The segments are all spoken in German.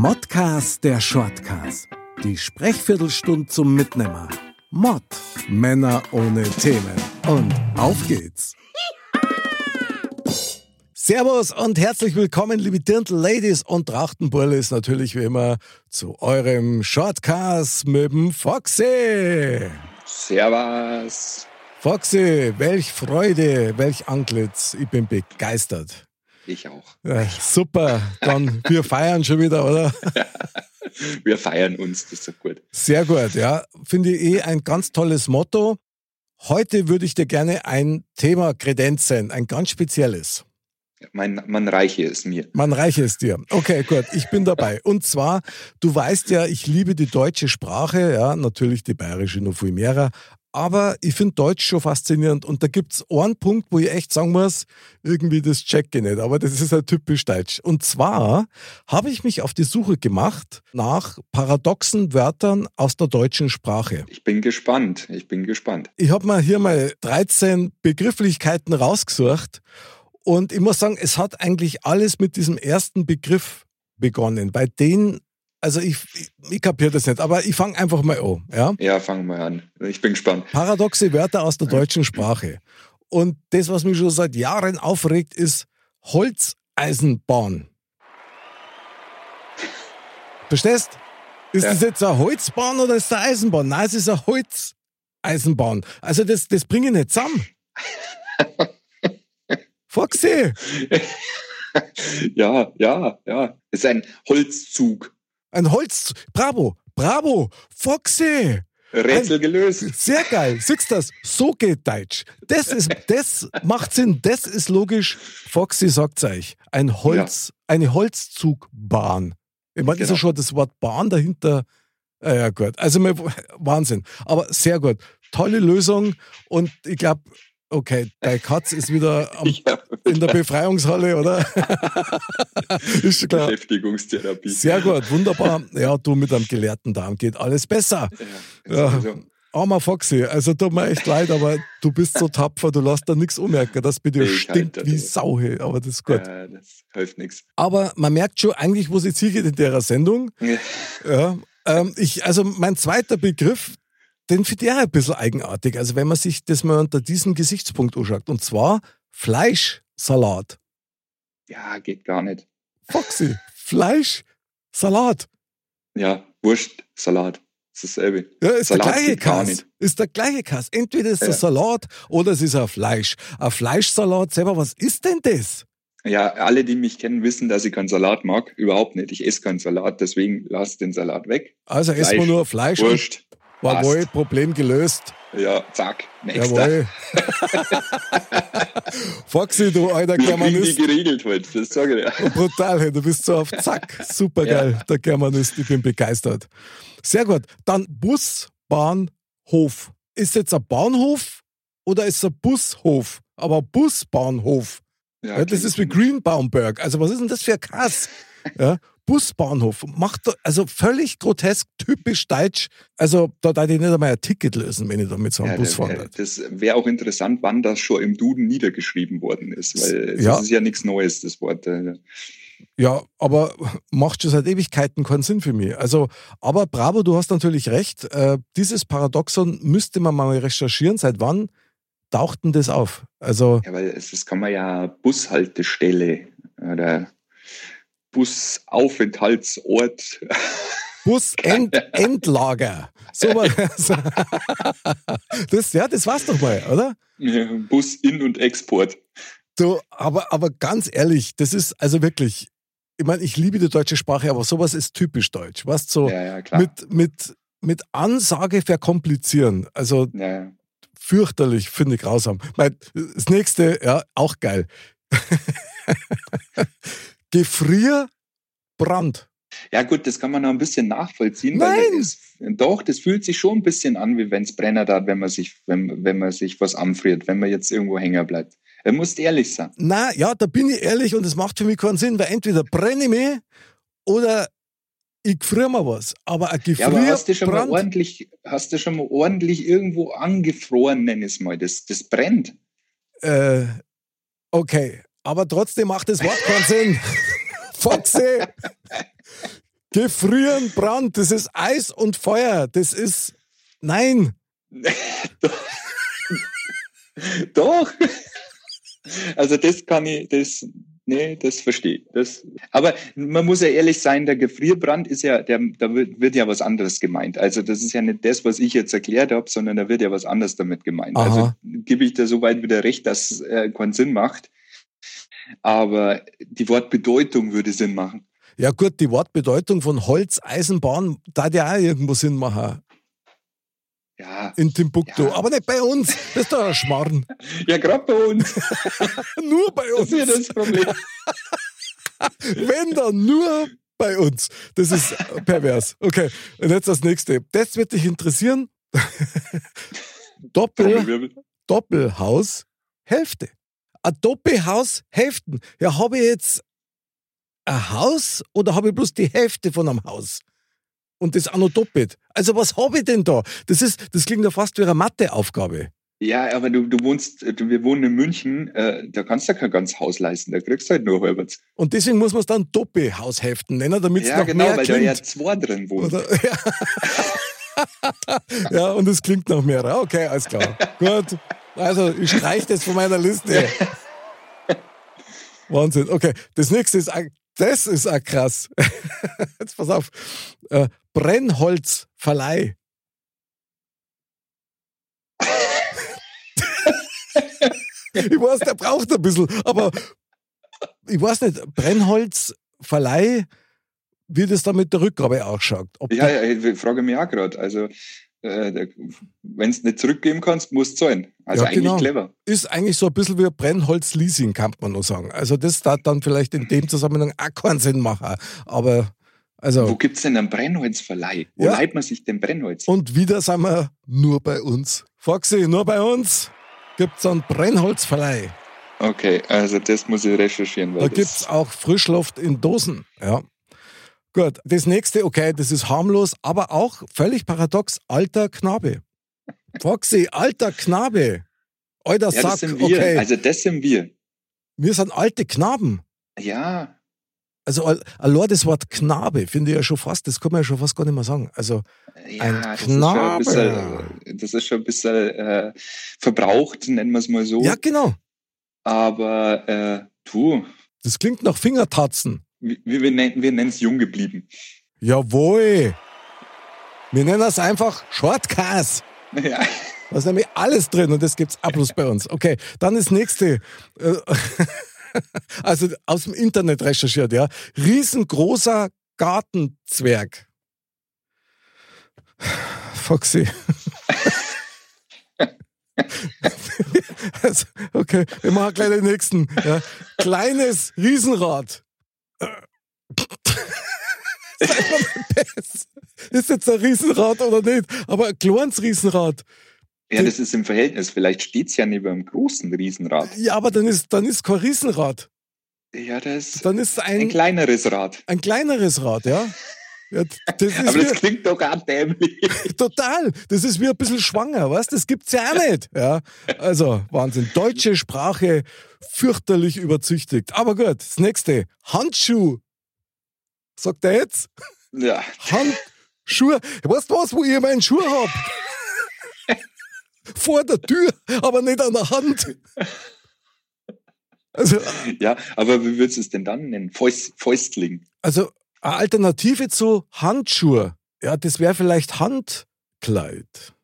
Modcast der Shortcast. Die Sprechviertelstunde zum Mitnehmer. Mod. Männer ohne Themen. Und auf geht's. Servus und herzlich willkommen, liebe Dirndl-Ladies und Trachtenburlis, natürlich wie immer zu eurem Shortcast mit dem Foxy. Servus. Foxy, welch Freude, welch Antlitz. Ich bin begeistert. Ich auch. Ja, super, dann wir feiern schon wieder, oder? wir feiern uns, das ist so gut. Sehr gut, ja. Finde ich eh ein ganz tolles Motto. Heute würde ich dir gerne ein Thema kredenzen, ein ganz spezielles. Mein, man reiche es mir. Man reiche es dir. Okay, gut, ich bin dabei. Und zwar, du weißt ja, ich liebe die deutsche Sprache, ja, natürlich die bayerische noch viel mehr, aber ich finde Deutsch schon faszinierend und da gibt es einen Punkt, wo ich echt sagen muss, irgendwie das checke ich nicht, aber das ist ja typisch deutsch. Und zwar habe ich mich auf die Suche gemacht nach paradoxen Wörtern aus der deutschen Sprache. Ich bin gespannt, ich bin gespannt. Ich habe mal hier mal 13 Begrifflichkeiten rausgesucht und ich muss sagen, es hat eigentlich alles mit diesem ersten Begriff begonnen. Bei denen, also ich, ich, ich kapiere das nicht, aber ich fange einfach mal an. Ja, ja fangen wir an. Ich bin gespannt. Paradoxe Wörter aus der deutschen Sprache. Und das, was mich schon seit Jahren aufregt, ist Holzeisenbahn. Verstehst? Ist ja. das jetzt eine Holzbahn oder ist das eine Eisenbahn? Nein, es ist eine Holzeisenbahn. Also das, das bringe ich nicht zusammen. Foxy! ja, ja, ja. Es ist ein Holzzug. Ein Holzzug. Bravo, bravo, Foxy! Rätsel ein, gelöst. Sehr geil. Siehst du das? So geht Deutsch. Das ist, das macht Sinn. Das ist logisch. Foxy sagt es euch. Ein Holz, ja. eine Holzzugbahn. Ich meine, genau. ist ja schon das Wort Bahn dahinter. Ja, gut. Also, Wahnsinn. Aber sehr gut. Tolle Lösung. Und ich glaube, Okay, dein Katz ist wieder am, ja. in der Befreiungshalle, oder? ist klar. Beschäftigungstherapie. Sehr gut, wunderbar. Ja, du mit einem gelehrten Darm geht alles besser. Ja, ja. Armer Foxy, also tut mir echt leid, aber du bist so tapfer, du lässt da nichts ummerken, dass bei dir ich stinkt halt, wie Sau, aber das ist gut. Ja, das hilft nichts. Aber man merkt schon eigentlich, wo sie zielt in der Sendung. Ja. ja ähm, ich, also mein zweiter Begriff, den finde ich auch ein bisschen eigenartig. Also wenn man sich das mal unter diesem Gesichtspunkt anschaut. Und zwar Fleischsalat. Ja, geht gar nicht. Foxy, Fleischsalat. Ja, Wurstsalat. Das ist dasselbe. Ja, ist Salat der gleiche Kass. Ist der gleiche Kass. Entweder ist es ja. Salat oder es ist ein Fleisch. Ein Fleischsalat selber, was ist denn das? Ja, alle, die mich kennen, wissen, dass ich keinen Salat mag. Überhaupt nicht. Ich esse keinen Salat, deswegen lass den Salat weg. Also essen wir nur Fleisch. Wurst. Jawohl, Problem gelöst. Ja, zack, nächster. Jawohl. Foxy, du alter Germanist. Die geregelt heute, das sage ich dir. Brutal, du bist so auf Zack. Super geil, ja. der Germanist, ich bin begeistert. Sehr gut. Dann Bus, Bahn, Hof. Ist jetzt ein Bahnhof oder ist es ein Bushof? Aber Busbahnhof. Ja, ja, das ist wie Greenbaumberg. Also was ist denn das für ein Kass? Ja, Busbahnhof. Macht also völlig grotesk, typisch deutsch. Also da darf ich nicht einmal ein Ticket lösen, wenn ich da mit so einem ja, Bus fahre. Das wäre auch interessant, wann das schon im Duden niedergeschrieben worden ist, weil das ja. ist ja nichts Neues, das Wort. Äh. Ja, aber macht schon seit Ewigkeiten keinen Sinn für mich. Also, aber bravo, du hast natürlich recht. Äh, dieses Paradoxon müsste man mal recherchieren. Seit wann taucht denn das auf? Also, ja, weil das kann man ja Bushaltestelle oder Busaufenthaltsort. Busendlager. So das, ja, das war's doch mal, oder? Ja, Bus in- und Export. Du, aber, aber ganz ehrlich, das ist also wirklich, ich meine, ich liebe die deutsche Sprache, aber sowas ist typisch deutsch. Weißt so ja, ja, mit, mit, mit Ansage verkomplizieren. Also ja, fürchterlich, finde ich grausam. Das nächste, ja, auch geil. Gefrierbrand. Ja gut, das kann man noch ein bisschen nachvollziehen. Nein. Weil das, doch, das fühlt sich schon ein bisschen an, wie wenn es brennt hat, wenn man sich, wenn, wenn man sich was anfriert, wenn man jetzt irgendwo hängen bleibt. Er muss ehrlich sein. Na, ja, da bin ich ehrlich und es macht für mich keinen Sinn, weil entweder brenne ich mich oder ich gefriere mir was. Aber ein Ja, aber hast du schon mal ordentlich, hast du schon mal ordentlich irgendwo angefroren, nenn es mal. Das, das brennt. äh, okay, aber trotzdem macht das Wort keinen Sinn. Foxy! Gefrieren, Brand, das ist Eis und Feuer, das ist, nein. Doch. Also das kann ich, das, nee, das verstehe ich. Das, aber man muss ja ehrlich sein, der Gefrierbrand ist ja, der, da wird, ja was anderes gemeint. Also das ist ja nicht das, was ich jetzt erklärt habe, sondern da wird ja was anderes damit gemeint. Aha. Also gebe ich da soweit wieder recht, dass es äh, keinen Sinn macht. Aber die Wortbedeutung würde Sinn machen. Ja gut, die Wortbedeutung von Holz, Eisenbahn, da hat ja auch irgendwo Sinn machen Ja, in Timbuktu. Ja. Aber nicht bei uns, das ist doch ein Schmarrn. ja gerade bei uns. Nur bei Das ist ja uns. das Problem. Wenn dann nur bei uns. Das ist pervers. Okay, und jetzt das nächste. Das wird dich interessieren. Doppel. Doppelhaus, Hälfte. Ein Doppelhaus, Hälften. Ja, habe ich jetzt ein Haus oder habe ich bloß die Hälfte von einem Haus? Und das auch noch doppelt. Also was habe ich denn da? Das ist, das klingt ja fast wie eine Matheaufgabe. Ja, aber du, du wohnst, du, wir wohnen in München, äh, da kannst du kein ganzes Haus leisten, da kriegst du halt nur halbwegs. Und deswegen muss man es dann Doppelhaushälften nennen, damit es Ja, noch genau, mehr weil da klingt. ja zwei drin wohnen. Oder, ja. Ja, und es klingt nach mehr. Okay, alles klar. Gut. Also, ich streiche das von meiner Liste. Wahnsinn. Okay, das nächste ist, das ist auch krass. Jetzt pass auf. Äh, Brennholzverleih. ich weiß, der braucht ein bisschen, aber ich weiß nicht, Brennholzverleih, wie das da mit der Rückgabe ausschaut. Ob Ja, ja, ich frage mich auch gerade. Also, äh, wenn du nicht zurückgeben kannst, musst du zahlen. Also Ja, eigentlich genau. clever. ist eigentlich so ein bisschen wie Brennholz-Leasing, kann man nur sagen. Also das darf dann vielleicht in dem Zusammenhang auch keinen Sinn machen. Aber, Wo also, gibt's denn einen Brennholzverleih? Wo Ja. leiht man sich denn Brennholz? und wieder sind wir nur bei uns. Foxy, nur bei uns gibt's einen Brennholzverleih. Okay, also das muss ich recherchieren. Da das, gibt's auch Frischluft in Dosen. Ja. Gut, das nächste, okay, das ist harmlos, aber auch völlig paradox, alter Knabe. Foxy, alter Knabe. Alter ja, Sack, das sind wir. okay. Also das sind wir. wir sind alte Knaben. Ja, Also al- allein das Wort Knabe finde ich ja schon fast, das kann man ja schon fast gar nicht mehr sagen. Also ja Ein das, ist Knabe. bisschen, das ist schon ein bisschen äh, verbraucht, nennen wir es mal so. ja genau, Aber äh, du, das klingt nach Fingertatzen. Wir, wir nennen wir nennen es jung geblieben. Jawohl. Wir nennen das einfach Shortcast. Ja. Da ist nämlich alles drin und das gibt's auch bloß bei uns. Okay, dann das nächste. Äh, Also aus dem Internet recherchiert, ja. Riesengroßer Gartenzwerg. Foxy. Also, okay, wir machen gleich den nächsten. Ja. Kleines Riesenrad. Sei mal nicht best. Ist jetzt ein Riesenrad oder nicht? Aber ein kleines Riesenrad. Ja, das ist im Verhältnis. Vielleicht steht's ja neben einem großen Riesenrad. Ja, aber dann ist, dann ist kein Riesenrad. Ja, das ist Dann ist ein ein, kleineres Rad. ein kleineres Rad, ja. ja das Aber das wie, klingt doch auch dämlich. total. Das ist wie ein bisschen schwanger, was? Das gibt's ja auch nicht. Ja. Also, Wahnsinn. Deutsche Sprache fürchterlich überzüchtigt. Aber gut, das nächste. Handschuh. Sagt er jetzt? Ja, Handschuhe. Weißt du was, wo ich meinen Schuh hab? Vor der Tür, aber nicht an der Hand. Also, ja, aber wie würdest du es denn dann nennen? Fäust, Fäustling. Also eine Alternative zu Handschuhe, ja, das wäre vielleicht Handkleid.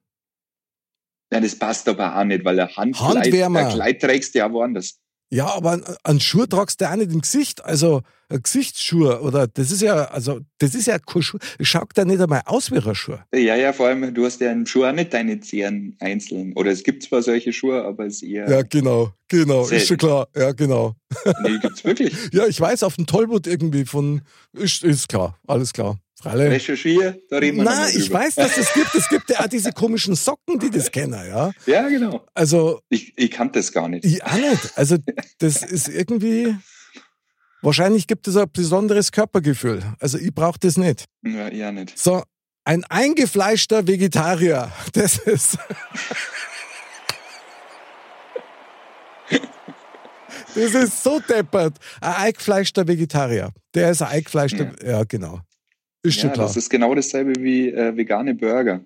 Ja, das passt aber auch nicht, weil ein Handkleid, Handwärmer. Kleid trägst du ja woanders. Ja, aber einen Schuh tragst du auch nicht im Gesicht. Also ein Gesichtsschuh oder das ist ja, also das ist ja kein Schuh. Schaut da nicht einmal aus wie ein Schuh. Ja, ja, vor allem, du hast ja im Schuh auch nicht deine Zehen einzeln. Oder es gibt zwar solche Schuhe, aber es ist eher. Ja, genau, genau, selten. ist schon klar. Ja, genau. Nee, gibt's wirklich. ja, ich weiß, auf dem Tollwood irgendwie von, ist, ist klar, alles klar. Freilich. Recherchiere, da reden wir Nein, ich weiß, dass es gibt. Es gibt ja auch diese komischen Socken, die das kennen, ja. Ja, genau. Also. Ich, ich kannte das gar nicht. Ich auch nicht. Also, das ist irgendwie. Wahrscheinlich gibt es ein besonderes Körpergefühl. Also, ich brauche das nicht. Ja, ja nicht. So, ein eingefleischter Vegetarier. Das ist. Das ist so deppert. Ein eingefleischter Vegetarier. Der ist ein eingefleischter. Ja, ja genau. Ist schon klar. Das ist genau dasselbe wie äh, vegane Burger.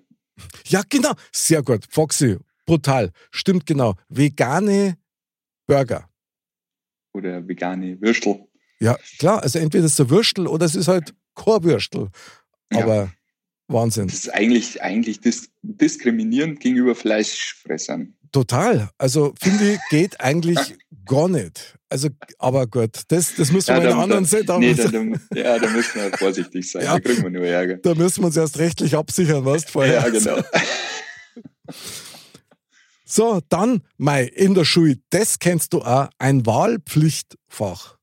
Ja, genau. Sehr gut. Foxy, brutal. Stimmt genau. Vegane Burger. Oder vegane Würstel. Ja, klar. Also entweder ist es ein Würstel oder es ist halt Chorwürstel. Aber ja. Wahnsinn. Das ist eigentlich, eigentlich dis diskriminierend gegenüber Fleischfressern. Total. Also finde ich, geht eigentlich gar nicht. Also, aber gut, das, das müssen wir ja, in einer anderen Sendung. Nee, da, ja, da müssen wir vorsichtig sein, ja, da kriegen wir nur Ärger. Da müssen wir uns erst rechtlich absichern, was vorher. Ja, genau. So, dann, Mai, in der Schule, das kennst du auch, ein Wahlpflichtfach.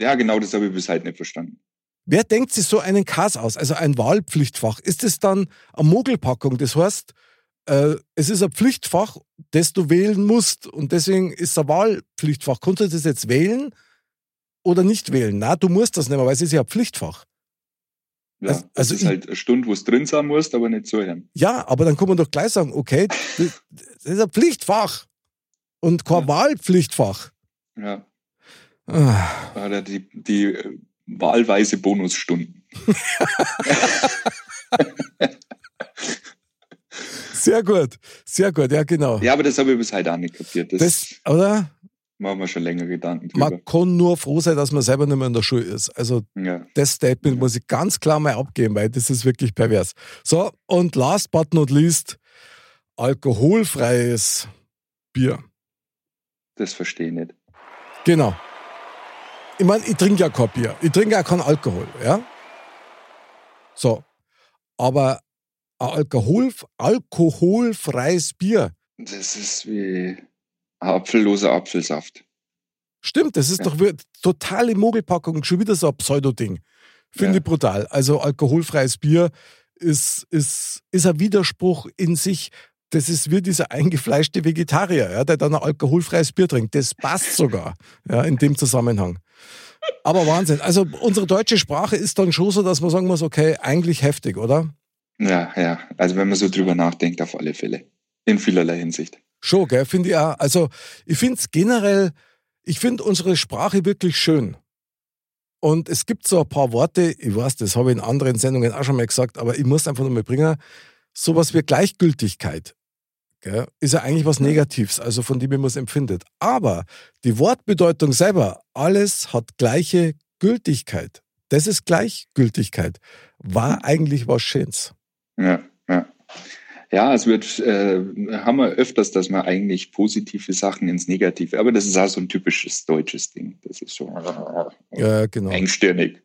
Ja, genau, das habe ich bis heute nicht verstanden. Wer denkt sich so einen Kass aus, also ein Wahlpflichtfach? Ist es dann eine Mogelpackung? Das heißt, äh, es ist ein Pflichtfach, das du wählen musst und deswegen ist es ein Wahlpflichtfach. Kannst du das jetzt wählen oder nicht wählen? Na, du musst das nicht mehr, weil es ist ja ein Pflichtfach. Ja, also, das ist ich, halt eine Stunde, wo es drin sein musst, aber nicht zuhören. Ja, aber dann kann man doch gleich sagen, okay, das ist ein Pflichtfach und kein ja. Wahlpflichtfach. Ja. Ah. Oder die, die äh, wahlweise Bonusstunden. Sehr gut, sehr gut, ja genau. Ja, aber das habe ich bis heute auch nicht kapiert. Das, das oder? Machen wir schon länger Gedanken drüber. Man kann nur froh sein, dass man selber nicht mehr in der Schule ist. Also ja. das Statement ja. muss ich ganz klar mal abgeben, weil das ist wirklich pervers. So, und last but not least, alkoholfreies Bier. Das verstehe ich nicht. Genau. Ich meine, ich trinke ja kein Bier. Ich trinke auch keinen Alkohol, ja? So. Aber Alkohol, alkoholfreies Bier. Das ist wie apfelloser Apfelsaft. Stimmt, das ist ja. doch totale Mogelpackung, schon wieder so ein Pseudo-Ding. Finde ja. ich brutal. Also alkoholfreies Bier ist, ist, ist ein Widerspruch in sich. Das ist wie dieser eingefleischte Vegetarier, ja, der dann ein alkoholfreies Bier trinkt. Das passt sogar ja, in dem Zusammenhang. Aber Wahnsinn. Also unsere deutsche Sprache ist dann schon so, dass man sagen muss, okay, eigentlich heftig, oder? Ja, ja. Also wenn man so drüber nachdenkt, auf alle Fälle. In vielerlei Hinsicht. Schon, gell, finde ich auch. Also ich finde es generell, ich finde unsere Sprache wirklich schön. Und es gibt so ein paar Worte, ich weiß, das habe ich in anderen Sendungen auch schon mal gesagt, aber ich muss einfach nur mal bringen, sowas wie Gleichgültigkeit. Gell, ist ja eigentlich was Negatives, also von dem man es empfindet. Aber die Wortbedeutung selber, alles hat gleiche Gültigkeit. Das ist Gleichgültigkeit. War eigentlich was Schönes. Ja, ja. Ja, es wird, äh, haben wir öfters, dass man eigentlich positive Sachen ins Negative, aber das ist auch so ein typisches deutsches Ding. Das ist so äh, ja, genau. engstirnig.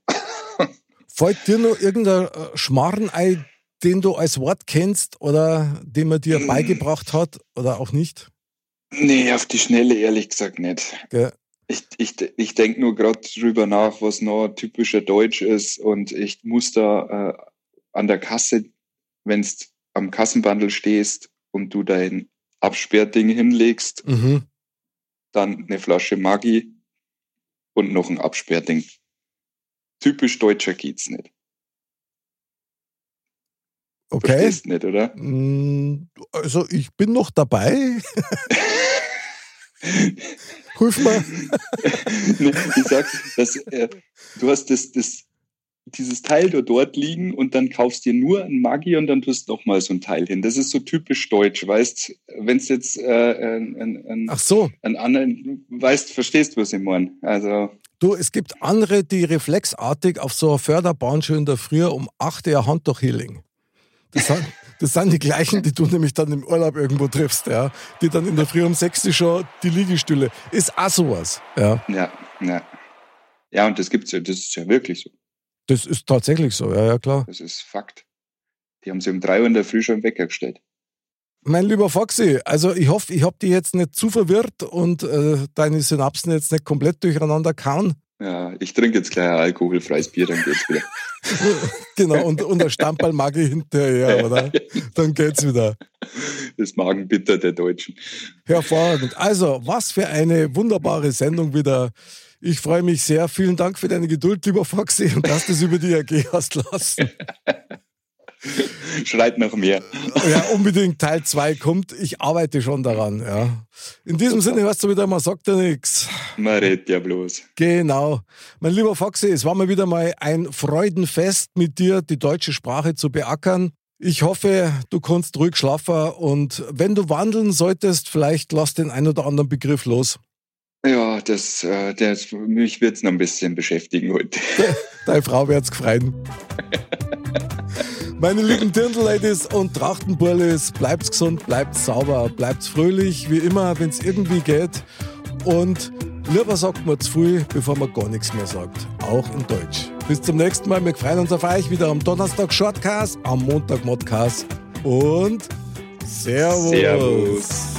Folgt dir noch irgendein äh, Schmarrenei, den du als Wort kennst oder den man dir mm. beigebracht hat oder auch nicht? Nee, auf die Schnelle ehrlich gesagt nicht. Ja. Ich, ich, ich denke nur gerade drüber nach, was noch typischer Deutsch ist und ich muss da äh, an der Kasse, wenn du am Kassenbandel stehst und du dein Absperrding hinlegst, mhm. dann eine Flasche Maggi und noch ein Absperrding. Typisch deutscher geht's nicht. Okay. Verstehst nicht, oder? Mm, also ich bin noch dabei. Hilf mal. ich sag's, dass, äh, du hast das, das dieses Teil da dort liegen und dann kaufst dir nur ein Maggi und dann tust noch mal so ein Teil hin. Das ist so typisch deutsch, weißt, wenn es jetzt äh, ein, ein, Ach so. ein anderen, weißt, verstehst was ich meine. Also Du, es gibt andere, die reflexartig auf so einer Förderbahn schön da früher um 8 Uhr Hand durch Healing. Das, Das sind die gleichen, die du nämlich dann im Urlaub irgendwo triffst, ja. Die dann in der Früh um sechs schon die Liegestühle. Ist auch sowas, ja. Ja, ja. Ja, und das gibt's ja, das ist ja wirklich so. Das ist tatsächlich so, ja, ja, klar. Das ist Fakt. Die haben sie um drei Uhr in der Früh schon weggestellt. Mein lieber Foxy, also ich hoffe, ich habe dich jetzt nicht zu verwirrt und äh, deine Synapsen jetzt nicht komplett durcheinander kauen. Ja, ich trinke jetzt gleich ein alkoholfreies Bier, dann geht's wieder. genau, und, und ein Stamperl mag ich hinterher, oder? Dann geht's wieder. Das Magenbitter der Deutschen. Hervorragend. Also, was für eine wunderbare Sendung wieder. Ich freue mich sehr. Vielen Dank für deine Geduld, lieber Foxy, und dass du es über die AG hast lassen. Schreit noch mehr. Ja, unbedingt Teil 2 kommt. Ich arbeite schon daran. Ja. In diesem Sinne hörst du wieder, man sagt ja nichts. Man redet ja bloß. Genau. Mein lieber Foxy, es war mal wieder mal ein Freudenfest mit dir, die deutsche Sprache zu beackern. Ich hoffe, du kannst ruhig schlafen und wenn du wandeln solltest, vielleicht lass den ein oder anderen Begriff los. Ja, das, äh, das mich wird es noch ein bisschen beschäftigen heute. Deine Frau wird es gefreut. Meine lieben Dirndl-Ladies und Trachtenburlis, bleibt gesund, bleibt sauber, bleibt fröhlich, wie immer, wenn es irgendwie geht. Und lieber sagt man zu viel, bevor man gar nichts mehr sagt. Auch in Deutsch. Bis zum nächsten Mal. Wir freuen uns auf euch wieder am Donnerstag Shortcast, am Montag Modcast und Servus. Servus.